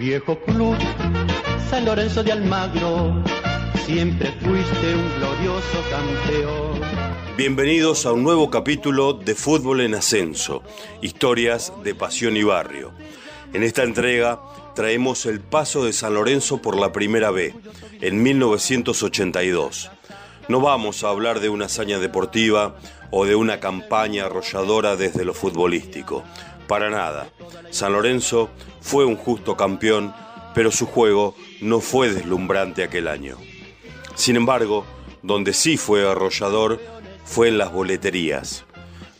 Viejo club, San Lorenzo de Almagro, siempre fuiste un glorioso campeón. Bienvenidos a un nuevo capítulo de Fútbol en Ascenso, historias de pasión y barrio. En esta entrega traemos el paso de San Lorenzo por la primera B, en 1982. No vamos a hablar de una hazaña deportiva o de una campaña arrolladora desde lo futbolístico. Para nada. San Lorenzo fue un justo campeón, pero su juego no fue deslumbrante aquel año. Sin embargo, donde sí fue arrollador fue en las boleterías.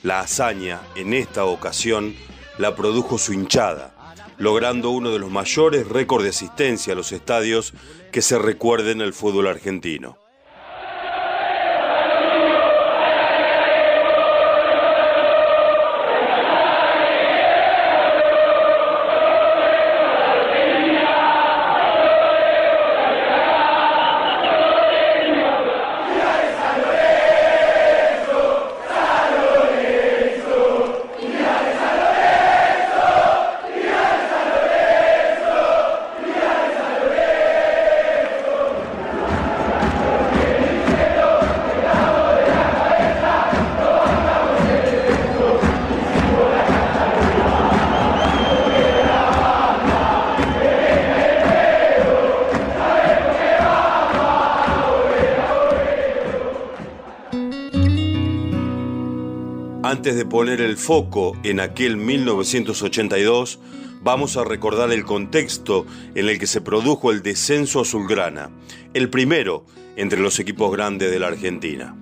La hazaña, en esta ocasión, la produjo su hinchada, logrando uno de los mayores récords de asistencia a los estadios que se recuerden en el fútbol argentino. Antes de poner el foco en aquel 1982, vamos a recordar el contexto en el que se produjo el descenso azulgrana, el primero entre los equipos grandes de la Argentina.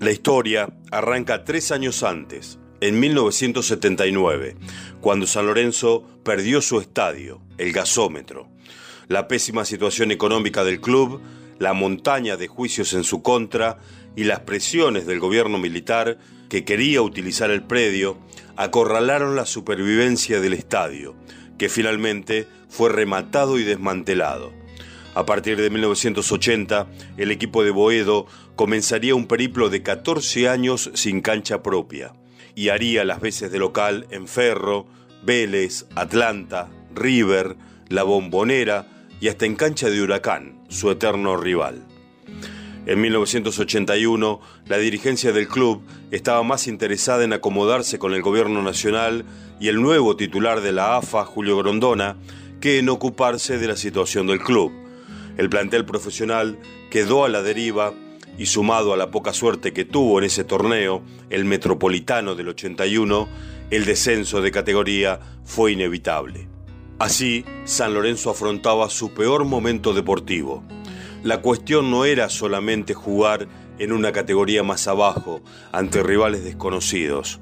La historia arranca tres años antes, en 1979, cuando San Lorenzo perdió su estadio, el gasómetro. La pésima situación económica del club, la montaña de juicios en su contra y las presiones del gobierno militar que quería utilizar el predio, acorralaron la supervivencia del estadio, que finalmente fue rematado y desmantelado. A partir de 1980, el equipo de Boedo comenzaría un periplo de 14 años sin cancha propia y haría las veces de local en Ferro, Vélez, Atlanta, River, La Bombonera y hasta en cancha de Huracán, su eterno rival. En 1981, la dirigencia del club estaba más interesada en acomodarse con el gobierno nacional y el nuevo titular de la AFA, Julio Grondona, que en ocuparse de la situación del club. El plantel profesional quedó a la deriva y sumado a la poca suerte que tuvo en ese torneo, el Metropolitano del 81, el descenso de categoría fue inevitable. Así, San Lorenzo afrontaba su peor momento deportivo la cuestión no era solamente jugar en una categoría más abajo ante rivales desconocidos.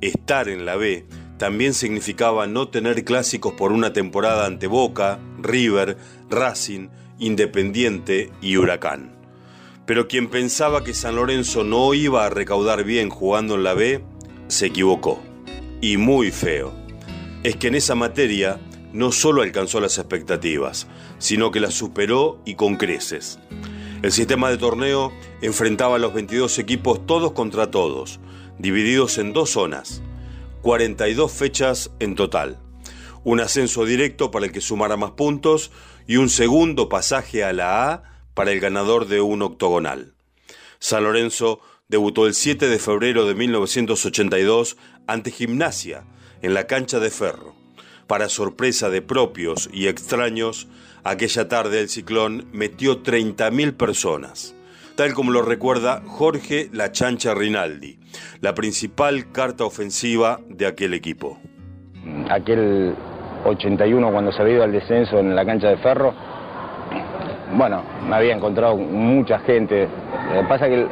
Estar en la B también significaba no tener clásicos por una temporada ante Boca, River, Racing, Independiente y Huracán. Pero quien pensaba que San Lorenzo no iba a recaudar bien jugando en la B, se equivocó. Y muy feo. Es que en esa materia no solo alcanzó las expectativas, sino que las superó y con creces. El sistema de torneo enfrentaba a los 22 equipos todos contra todos, divididos en dos zonas, 42 fechas en total, un ascenso directo para el que sumara más puntos y un segundo pasaje a la A para el ganador de un octogonal. San Lorenzo debutó el 7 de febrero de 1982 ante Gimnasia, en la cancha de Ferro. Para sorpresa de propios y extraños, aquella tarde el ciclón metió 30.000 personas, tal como lo recuerda Jorge La Chancha Rinaldi, la principal carta ofensiva de aquel equipo. Aquel 81 cuando se había ido al descenso en la cancha de Ferro, bueno, me había encontrado mucha gente. Lo que pasa que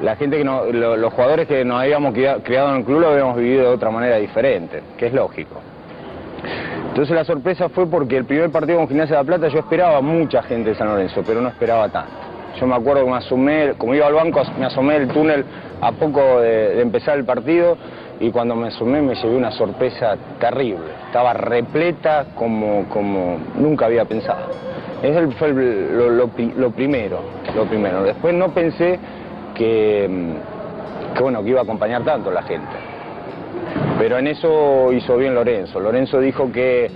la gente que no, los jugadores que nos habíamos criado en el club lo habíamos vivido de otra manera diferente, que es lógico. Entonces la sorpresa fue porque el primer partido con Gimnasia de la Plata yo esperaba mucha gente de San Lorenzo, pero no esperaba tanto. Yo me acuerdo que me asomé, como iba al banco, me asomé el túnel a poco de, empezar el partido y cuando me asomé me llevé una sorpresa terrible. Estaba repleta como, como nunca había pensado. Ese fue lo, primero, lo primero. Después no pensé que, que, bueno, que iba a acompañar tanto la gente. Pero en eso hizo bien Lorenzo. Lorenzo dijo que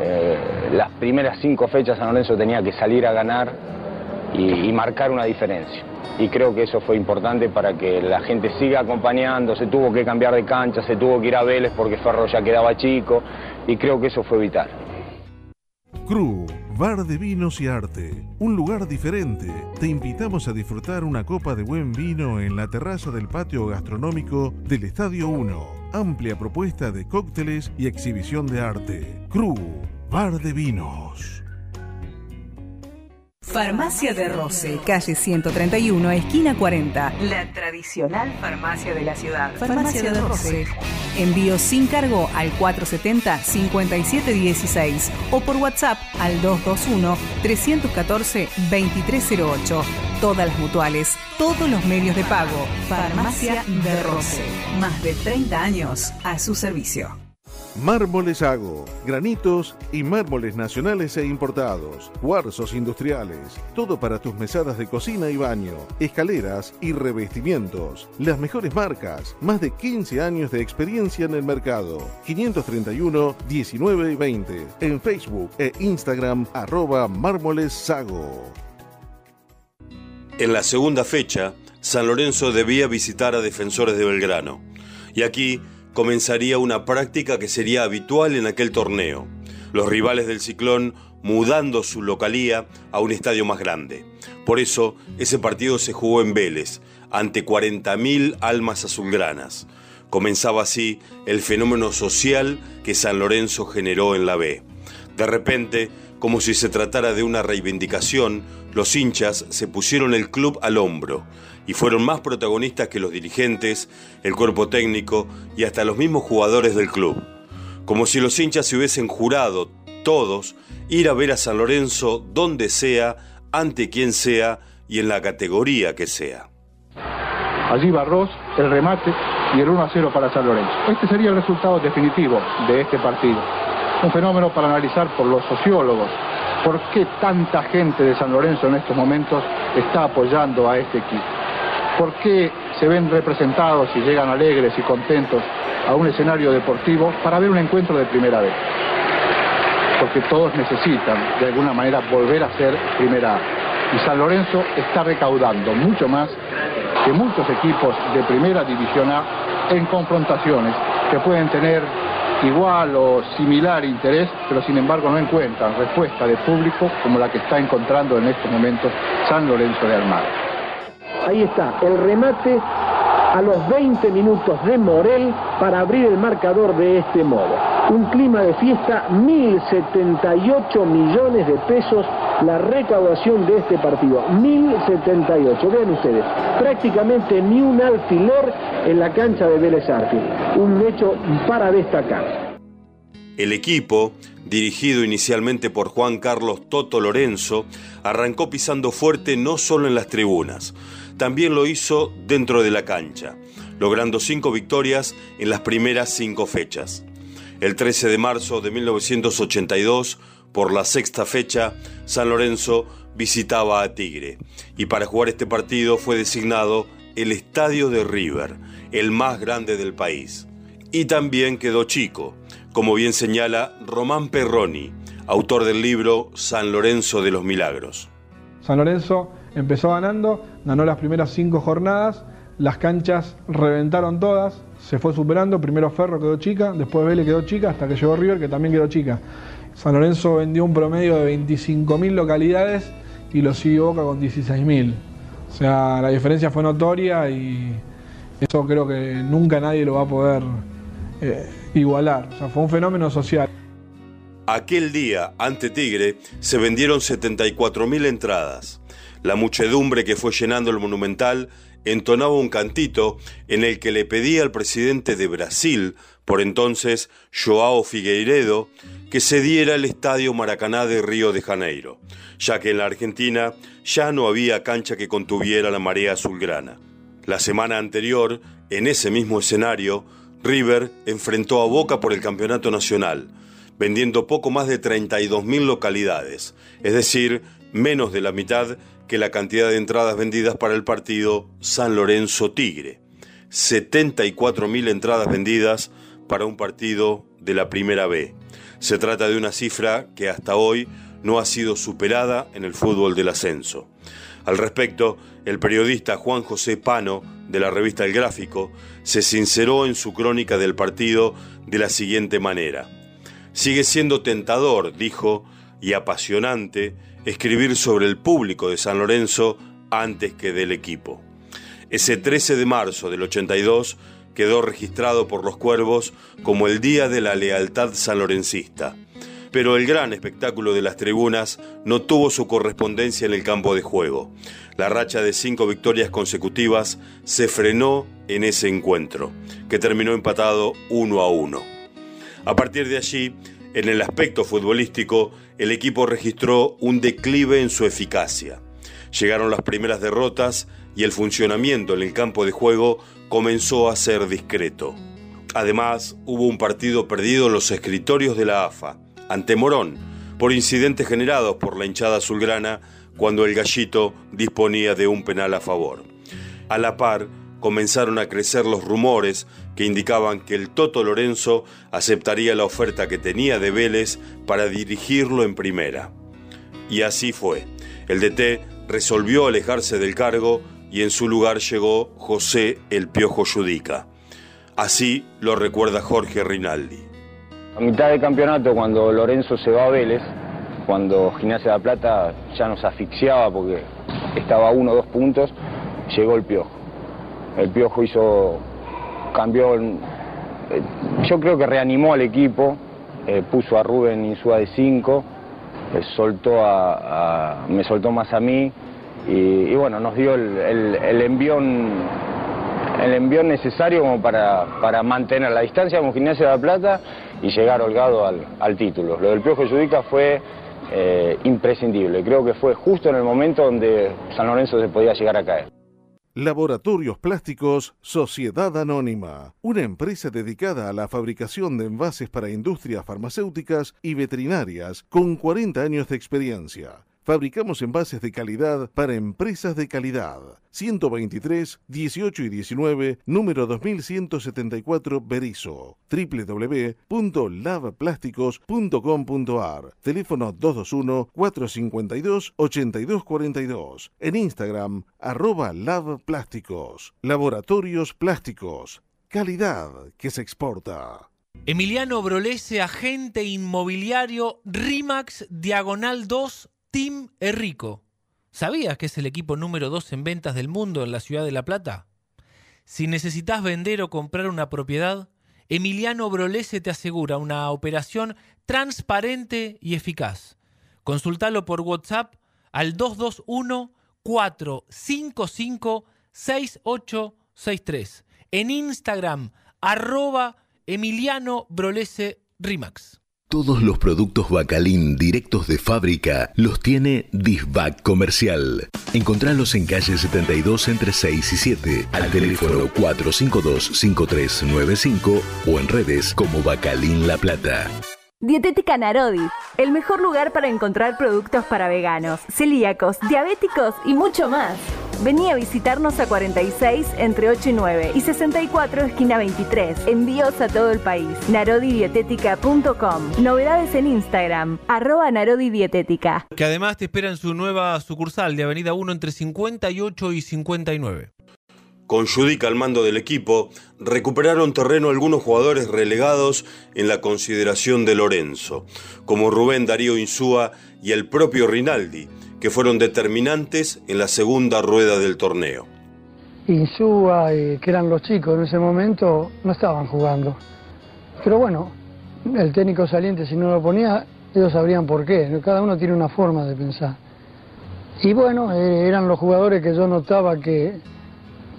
eh, las primeras cinco fechas San Lorenzo tenía que salir a ganar y, marcar una diferencia. Y creo que eso fue importante para que la gente siga acompañando, se tuvo que cambiar de cancha, se tuvo que ir a Vélez porque Ferro ya quedaba chico y creo que eso fue vital. Cru, bar de vinos y arte, un lugar diferente. Te invitamos a disfrutar una copa de buen vino en la terraza del patio gastronómico del Estadio 1. Amplia propuesta de cócteles y exhibición de arte. Cru, bar de vinos. Farmacia de Roce, calle 131, esquina 40. La tradicional farmacia de la ciudad. Farmacia, de Roce. Envío sin cargo al 470-5716 o por WhatsApp al 221-314-2308. Todas las mutuales, todos los medios de pago. Farmacia de Roce. Más de 30 años a su servicio. Mármoles Hago, granitos y mármoles nacionales e importados, cuarzos industriales, todo para tus mesadas de cocina y baño, escaleras y revestimientos. Las mejores marcas, más de 15 años de experiencia en el mercado. 531 19 y 20 en Facebook e Instagram arroba Mármoles Sago. En la segunda fecha, San Lorenzo debía visitar a defensores de Belgrano. Y aquí comenzaría una práctica que sería habitual en aquel torneo. Los rivales del Ciclón mudando su localía a un estadio más grande. Por eso, ese partido se jugó en Vélez, ante 40.000 almas azulgranas. Comenzaba así el fenómeno social que San Lorenzo generó en la B. De repente, como si se tratara de una reivindicación, los hinchas se pusieron el club al hombro y fueron más protagonistas que los dirigentes, el cuerpo técnico y hasta los mismos jugadores del club. Como si los hinchas se hubiesen jurado, todos, ir a ver a San Lorenzo donde sea, ante quien sea y en la categoría que sea. Allí Barros, el remate y el 1 a 0 para San Lorenzo. Este sería el resultado definitivo de este partido un fenómeno para analizar por los sociólogos. ¿Por qué tanta gente de San Lorenzo en estos momentos está apoyando a este equipo? ¿Por qué se ven representados y llegan alegres y contentos a un escenario deportivo para ver un encuentro de primera vez? Porque todos necesitan de alguna manera volver a ser primera A. Y San Lorenzo está recaudando mucho más que muchos equipos de primera división A en confrontaciones que pueden tener igual o similar interés, pero sin embargo no encuentran respuesta de público como la que está encontrando en estos momentos San Lorenzo de Almagro. Ahí está, el remate a los 20 minutos de Morel para abrir el marcador de este modo. Un clima de fiesta, 1.078 millones de pesos la recaudación de este partido. 1.078, vean ustedes, prácticamente ni un alfiler en la cancha de Vélez. Un hecho para destacar. El equipo, dirigido inicialmente por Juan Carlos Toto Lorenzo, arrancó pisando fuerte no solo en las tribunas, también lo hizo dentro de la cancha, logrando cinco victorias en las primeras cinco fechas. El 13 de marzo de 1982, por la sexta fecha, San Lorenzo visitaba a Tigre y para jugar este partido fue designado el Estadio de River, el más grande del país. Y también quedó chico, como bien señala Román Perroni, autor del libro San Lorenzo de los Milagros. San Lorenzo empezó ganando, ganó las primeras cinco jornadas, las canchas reventaron todas, se fue superando, primero Ferro quedó chica, después Vélez quedó chica, hasta que llegó River que también quedó chica. San Lorenzo vendió un promedio de 25.000 localidades y lo siguió Boca con 16.000. O sea, la diferencia fue notoria y eso creo que nunca nadie lo va a poder eh, igualar. O sea, fue un fenómeno social. Aquel día, ante Tigre, se vendieron 74.000 entradas. La muchedumbre que fue llenando el monumental entonaba un cantito en el que le pedía al presidente de Brasil, por entonces Joao Figueiredo, que se diera el estadio Maracaná de Río de Janeiro, ya que en la Argentina ya no había cancha que contuviera la marea azulgrana. La semana anterior, en ese mismo escenario, River enfrentó a Boca por el campeonato nacional, vendiendo poco más de 32.000 localidades, es decir, menos de la mitad que la cantidad de entradas vendidas para el partido San Lorenzo Tigre. 74.000 entradas vendidas para un partido de la Primera B. Se trata de una cifra que hasta hoy no ha sido superada en el fútbol del ascenso. Al respecto, el periodista Juan José Pano, de la revista El Gráfico, se sinceró en su crónica del partido de la siguiente manera. Sigue siendo tentador, dijo, y apasionante escribir sobre el público de San Lorenzo antes que del equipo. Ese 13 de marzo del 82 quedó registrado por los cuervos como el Día de la Lealtad sanlorencista. Pero el gran espectáculo de las tribunas no tuvo su correspondencia en el campo de juego. La racha de cinco victorias consecutivas se frenó en ese encuentro, que terminó empatado uno a uno. A partir de allí, en el aspecto futbolístico, el equipo registró un declive en su eficacia. Llegaron las primeras derrotas y el funcionamiento en el campo de juego comenzó a ser discreto. Además, hubo un partido perdido en los escritorios de la AFA, ante Morón, por incidentes generados por la hinchada azulgrana cuando el gallito disponía de un penal a favor. A la par, comenzaron a crecer los rumores que indicaban que el Toto Lorenzo aceptaría la oferta que tenía de Vélez para dirigirlo en primera. Y así fue. El DT resolvió alejarse del cargo y en su lugar llegó José El Piojo Judica. Así lo recuerda Jorge Rinaldi. A mitad de campeonato, cuando Lorenzo se va a Vélez, cuando Gimnasia de la Plata ya nos asfixiaba porque estaba a uno o dos puntos, llegó el Piojo. El Piojo hizo, cambió, eh, yo creo que reanimó al equipo, eh, puso a Rubén Insúa de 5, eh, soltó a, me soltó más a mí y, bueno, nos dio el, el, envión el envión necesario como para, para mantener la distancia con Gimnasia de la Plata y llegar holgado al, título. Lo del Piojo Judica fue imprescindible, creo que fue justo en el momento donde San Lorenzo se podía llegar a caer. Laboratorios Plásticos Sociedad Anónima, una empresa dedicada a la fabricación de envases para industrias farmacéuticas y veterinarias con 40 años de experiencia. Fabricamos envases de calidad para empresas de calidad. 123, 18 y 19, número 2174 Berizo. www.lavplásticos.com.ar. Teléfono 221-452-8242. En Instagram, arroba lavplásticos. Laboratorios Plásticos. Calidad que se exporta. Emiliano Brolese, agente inmobiliario RIMAX Diagonal 2 Team Errico. ¿Sabías que es el equipo número 2 en ventas del mundo en la ciudad de La Plata? Si necesitas vender o comprar una propiedad, Emiliano Brolese te asegura una operación transparente y eficaz. Consultalo por WhatsApp al 221 455 6863. En Instagram, arroba Emiliano Brolese Rimax. Todos los productos Bacalín directos de fábrica los tiene Disbac Comercial. Encontralos en calle 72 entre 6 y 7, al teléfono 452-5395 o en redes como Bacalín La Plata. Dietética Narodi, el mejor lugar para encontrar productos para veganos, celíacos, diabéticos y mucho más. Vení a visitarnos a 46 entre 8 y 9 y 64 esquina 23. Envíos a todo el país. Narodidietética.com. Novedades en Instagram. Arroba Narodidietética. Que además te espera en su nueva sucursal de Avenida 1 entre 58 y 59. Con Judica al mando del equipo, recuperaron terreno algunos jugadores relegados en la consideración de Lorenzo, como Rubén Darío Insúa y el propio Rinaldi, que fueron determinantes en la segunda rueda del torneo. Insúa, que eran los chicos en ese momento, no estaban jugando. Pero bueno, el técnico saliente si no lo ponía, ellos sabrían por qué. Cada uno tiene una forma de pensar. Y bueno, eh, eran los jugadores que yo notaba que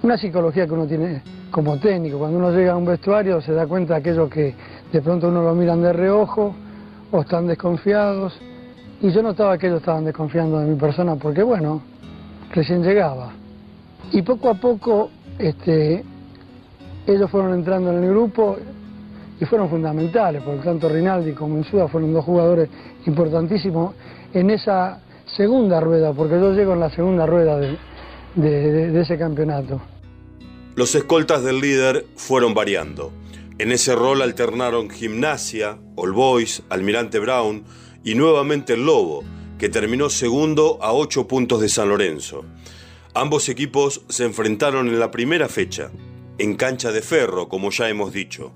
una psicología que uno tiene como técnico. Cuando uno llega a un vestuario se da cuenta de aquellos que de pronto uno lo miran de reojo o están desconfiados y yo notaba que ellos estaban desconfiando de mi persona porque, bueno, recién llegaba. Y poco a poco este, ellos fueron entrando en el grupo y fueron fundamentales, porque tanto Rinaldi como Insúa fueron dos jugadores importantísimos en esa segunda rueda, porque yo llego en la segunda rueda de, de ese campeonato. Los escoltas del líder fueron variando. En ese rol alternaron Gimnasia, All Boys, Almirante Brown y nuevamente el Lobo, que terminó segundo a ocho puntos de San Lorenzo. Ambos equipos se enfrentaron en la primera fecha, en cancha de ferro, como ya hemos dicho.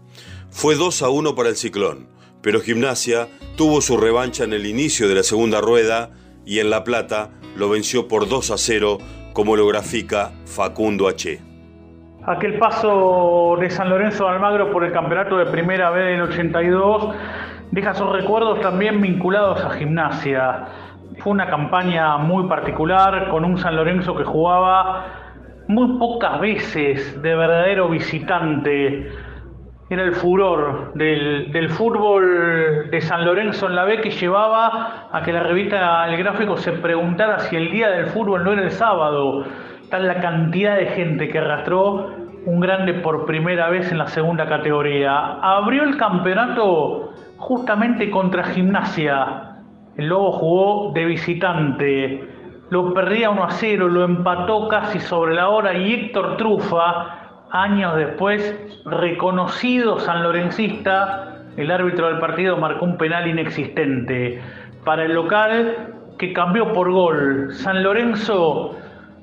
Fue 2 a 1 para el Ciclón, pero Gimnasia tuvo su revancha en el inicio de la segunda rueda y en La Plata lo venció por 2 a 0, como lo grafica Facundo H. Aquel paso de San Lorenzo de Almagro por el campeonato de Primera B del 82 deja sus recuerdos también vinculados a gimnasia. Fue una campaña muy particular con un San Lorenzo que jugaba muy pocas veces de verdadero visitante. Era el furor del, del, fútbol de San Lorenzo en la B que llevaba a que la revista El Gráfico se preguntara si el día del fútbol no era el sábado tal la cantidad de gente que arrastró un grande por primera vez en la segunda categoría. Abrió el campeonato justamente contra Gimnasia. El Lobo jugó de visitante, lo perdía 1 a 0, lo empató casi sobre la hora y Héctor Trufa, años después, reconocido sanlorencista, el árbitro del partido marcó un penal inexistente para el local que cambió por gol. San Lorenzo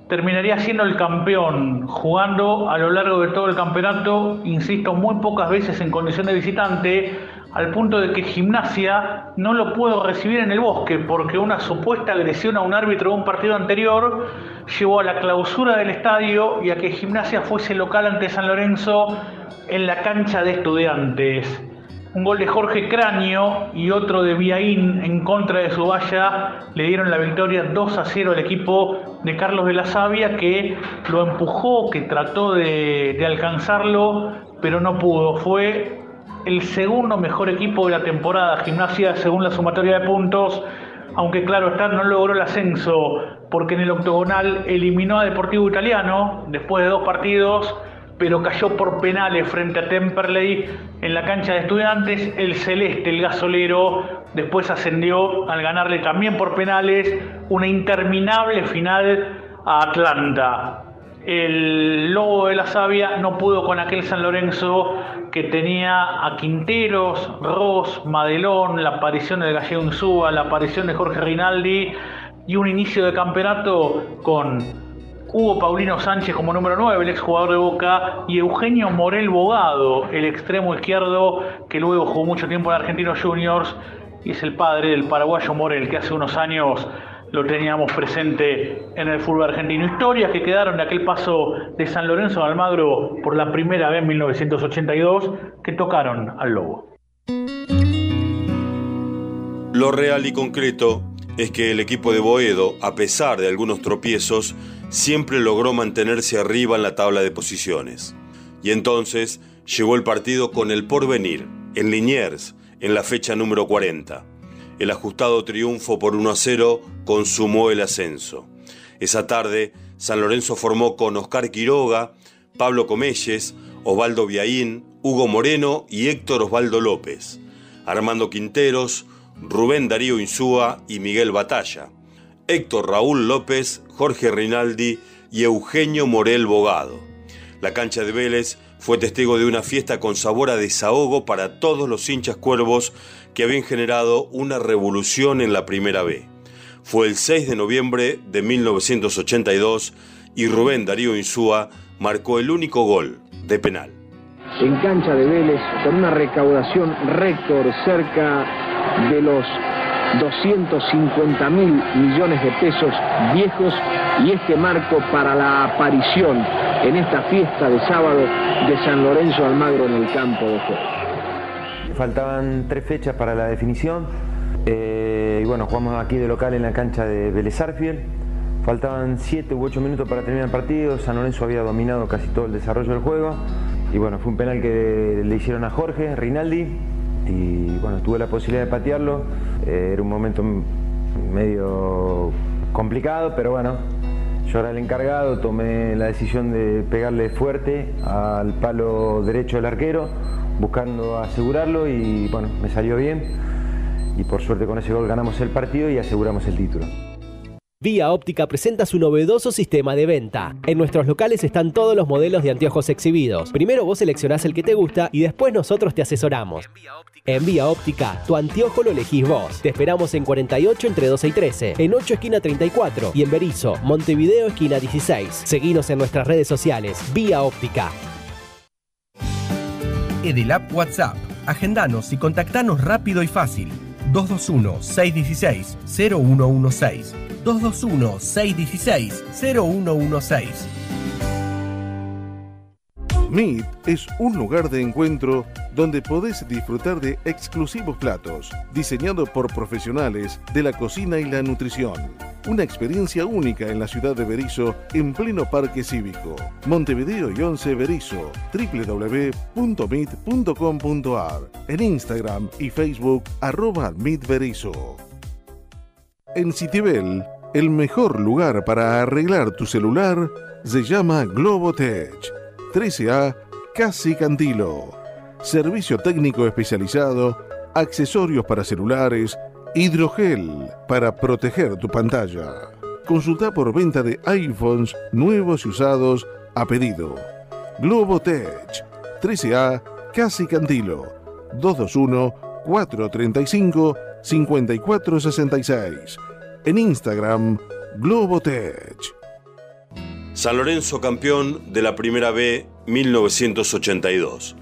terminaría siendo el campeón, jugando a lo largo de todo el campeonato, insisto, muy pocas veces en condición de visitante, al punto de que Gimnasia no lo pudo recibir en el bosque porque una supuesta agresión a un árbitro de un partido anterior llevó a la clausura del estadio y a que Gimnasia fuese local ante San Lorenzo en la cancha de estudiantes. Un gol de Jorge Cráneo y otro de Viaín en contra de su le dieron la victoria 2 a 0 al equipo de Carlos de la Sabia que lo empujó, que trató de alcanzarlo, pero no pudo. Fue el segundo mejor equipo de la temporada, Gimnasia, según la sumatoria de puntos, aunque claro está, no logró el ascenso porque en el octogonal eliminó a Deportivo Italiano después de dos partidos pero cayó por penales frente a Temperley en la cancha de estudiantes. El celeste, el gasolero, después ascendió al ganarle también por penales una interminable final a Atlanta. El Lobo de la Sabia no pudo con aquel San Lorenzo que tenía a Quinteros, Ross, Madelón, la aparición de Gallego Insúa, la aparición de Jorge Rinaldi y un inicio de campeonato con Hugo Paulino Sánchez como número 9, el exjugador de Boca, y Eugenio Morel Bogado, el extremo izquierdo que luego jugó mucho tiempo en Argentinos Juniors y es el padre del paraguayo Morel, que hace unos años lo teníamos presente en el fútbol argentino. Historias que quedaron de aquel paso de San Lorenzo de Almagro por la primera vez en 1982 que tocaron al Lobo. Lo real y concreto es que el equipo de Boedo, a pesar de algunos tropiezos, siempre logró mantenerse arriba en la tabla de posiciones. Y entonces llegó el partido con el porvenir, en Liniers, en la fecha número 40. El ajustado triunfo por 1 a 0 consumó el ascenso. Esa tarde, San Lorenzo formó con Oscar Quiroga, Pablo Comelles, Osvaldo Viaín, Hugo Moreno y Héctor Osvaldo López, Armando Quinteros, Rubén Darío Insúa y Miguel Batalla, Héctor Raúl López, Jorge Rinaldi y Eugenio Morel Bogado. La cancha de Vélez fue testigo de una fiesta con sabor a desahogo para todos los hinchas cuervos que habían generado una revolución en la Primera B. Fue el 6 de noviembre de 1982 y Rubén Darío Insúa marcó el único gol de penal. En cancha de Vélez, con una recaudación récord cerca de los 250 mil millones de pesos viejos y este marco para la aparición en esta fiesta de sábado de San Lorenzo Almagro en el campo de juego. Faltaban tres fechas para la definición. Eh, y bueno, jugamos aquí de local en la cancha de Vélez Faltaban siete u ocho minutos para terminar el partido, San Lorenzo había dominado casi todo el desarrollo del juego. Y bueno, fue un penal que le hicieron a Jorge Rinaldi. Y bueno, tuve la posibilidad de patearlo. Eh, era un momento medio complicado, pero bueno, yo era el encargado, tomé la decisión de pegarle fuerte al palo derecho del arquero, buscando asegurarlo y bueno, me salió bien. Y por suerte con ese gol ganamos el partido y aseguramos el título. Vía Óptica presenta su novedoso sistema de venta. En nuestros locales están todos los modelos de anteojos exhibidos. Primero vos seleccionás el que te gusta y después nosotros te asesoramos. En Vía Óptica, tu anteojo lo elegís vos. Te esperamos en 48 entre 12 y 13, en 8 esquina 34 y en Berizo, Montevideo esquina 16. Seguinos en nuestras redes sociales. Vía Óptica. Edelap WhatsApp. Agendanos y contactanos rápido y fácil. 221-616-0116. 221-616-0116. Meet es un lugar de encuentro donde podés disfrutar de exclusivos platos, diseñados por profesionales de la cocina y la nutrición. Una experiencia única en la ciudad de Berizo, en pleno parque cívico. Montevideo y 11 Berizo, www.meet.com.ar. En Instagram y Facebook, arroba Meet Berizo. En Citibel, el mejor lugar para arreglar tu celular se llama Globotech. 13A Casi Cantilo. Servicio técnico especializado, accesorios para celulares, hidrogel para proteger tu pantalla. Consulta por venta de iPhones nuevos y usados a pedido. Globotech. 13A Casi Cantilo. 221-435-5466. En Instagram, Globotech. San Lorenzo campeón de la Primera B 1982.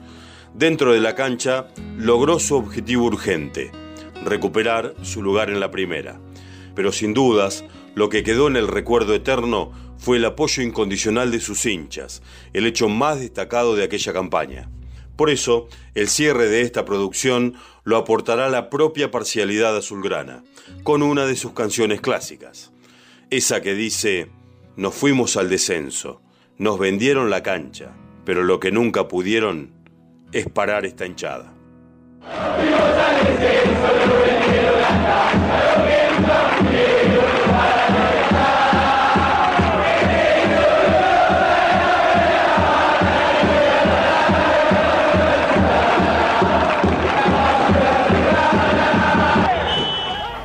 Dentro de la cancha logró su objetivo urgente, recuperar su lugar en la primera. Pero sin dudas, lo que quedó en el recuerdo eterno fue el apoyo incondicional de sus hinchas, el hecho más destacado de aquella campaña. Por eso, el cierre de esta producción lo aportará la propia parcialidad azulgrana, con una de sus canciones clásicas. Esa que dice, nos fuimos al descenso, nos vendieron la cancha, pero lo que nunca pudieron es parar esta hinchada.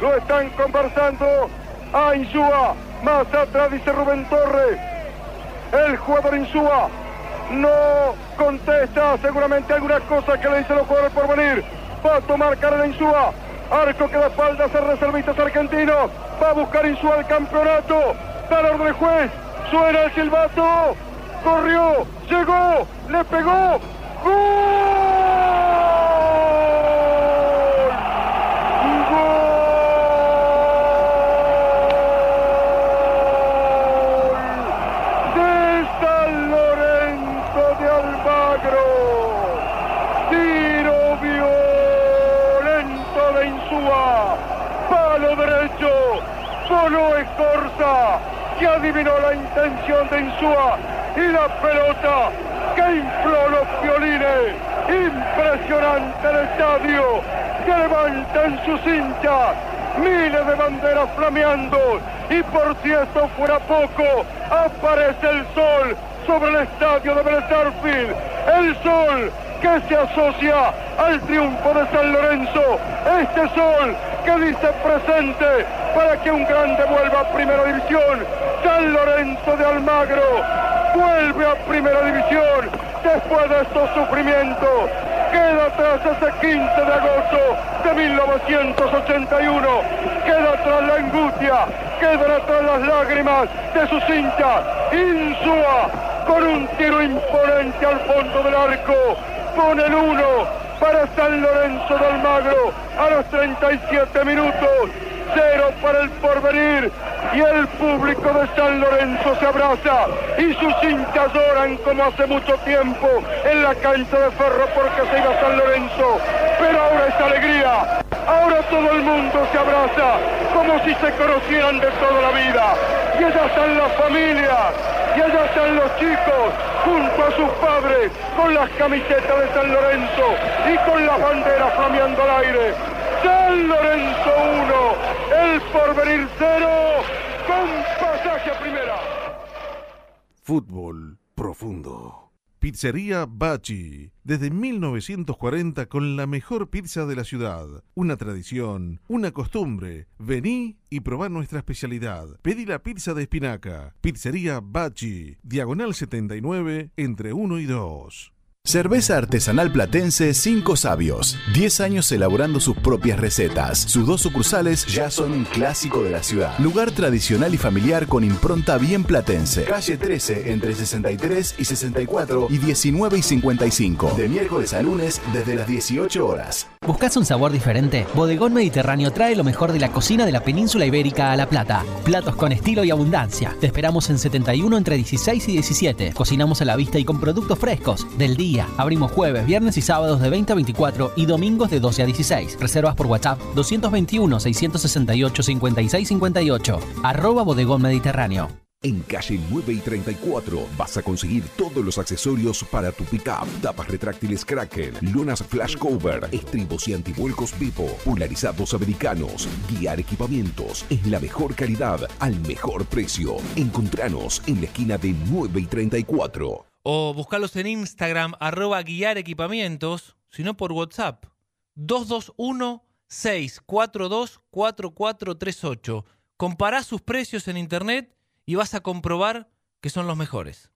Lo están conversando a Insúa. Más atrás dice Rubén Torres. El jugador Insúa no contesta seguramente alguna cosa que le dicen los jugadores por venir. Va a tomar cara Insúa. Arco que da espaldas a reservistas argentinos. Va a buscar Insúa el campeonato. Da la orden juez. Suena el silbato. Corrió. Llegó. Le pegó. de San Lorenzo de Almagro. Tiro violento de Insúa. Palo derecho. Solo Escorza que adivinó la intención de Insúa. Y la pelota que infló los violines. Impresionante el estadio que levantan sus hinchas. Miles de banderas flameando. Y por si esto fuera poco, aparece el sol sobre el estadio de Belezarfield. El sol que se asocia al triunfo de San Lorenzo. Este sol que dice presente para que un grande vuelva a Primera División. San Lorenzo de Almagro vuelve a Primera División después de estos sufrimientos. Queda atrás ese 15 de agosto de 1981. Queda atrás la angustia, quedan atrás las lágrimas de sus hinchas. Insúa con un tiro imponente al fondo del arco. Pone el 1 para San Lorenzo de Almagro a los 37 minutos. Cero para el porvenir y el público de San Lorenzo se abraza y sus hinchas lloran como hace mucho tiempo en la cancha de Ferro porque se iba San Lorenzo. Pero ahora es alegría, ahora todo el mundo se abraza como si se conocieran de toda la vida. Y allá están las familias, y allá están los chicos junto a sus padres con las camisetas de San Lorenzo y con las banderas flameando al aire. San Lorenzo 1, el porvenir 0, con pasaje a primera. Fútbol profundo. Pizzería Bachi. Desde 1940 con la mejor pizza de la ciudad. Una tradición, una costumbre. Vení y probá nuestra especialidad. Pedí la pizza de espinaca. Pizzería Bachi. Diagonal 79 entre 1 y 2. Cerveza artesanal platense Cinco Sabios. 10 años elaborando sus propias recetas. Sus dos sucursales ya son un clásico de la ciudad. Lugar tradicional y familiar con impronta bien platense. Calle 13 entre 63 y 64 y 19 y 55. De miércoles a lunes desde las 18 horas. ¿Buscas un sabor diferente? Bodegón Mediterráneo trae lo mejor de la cocina de la península ibérica a La Plata. Platos con estilo y abundancia. Te esperamos en 71 entre 16 y 17. Cocinamos a la vista y con productos frescos del día Abrimos jueves, viernes y sábados de 20 a 24 y domingos de 12 a 16. Reservas por WhatsApp 221-668-5658. Arroba Bodegón Mediterráneo. En calle 9 y 34 vas a conseguir todos los accesorios para tu pickup. Tapas retráctiles Kraken, lunas flash cover, estribos y antivuelcos Pipo, polarizados americanos, guiar equipamientos en la mejor calidad al mejor precio. Encontranos en la esquina de 9 y 34 o buscarlos en Instagram, arroba guiar sino por WhatsApp, 221-642-4438. Compará sus precios en internet y vas a comprobar que son los mejores.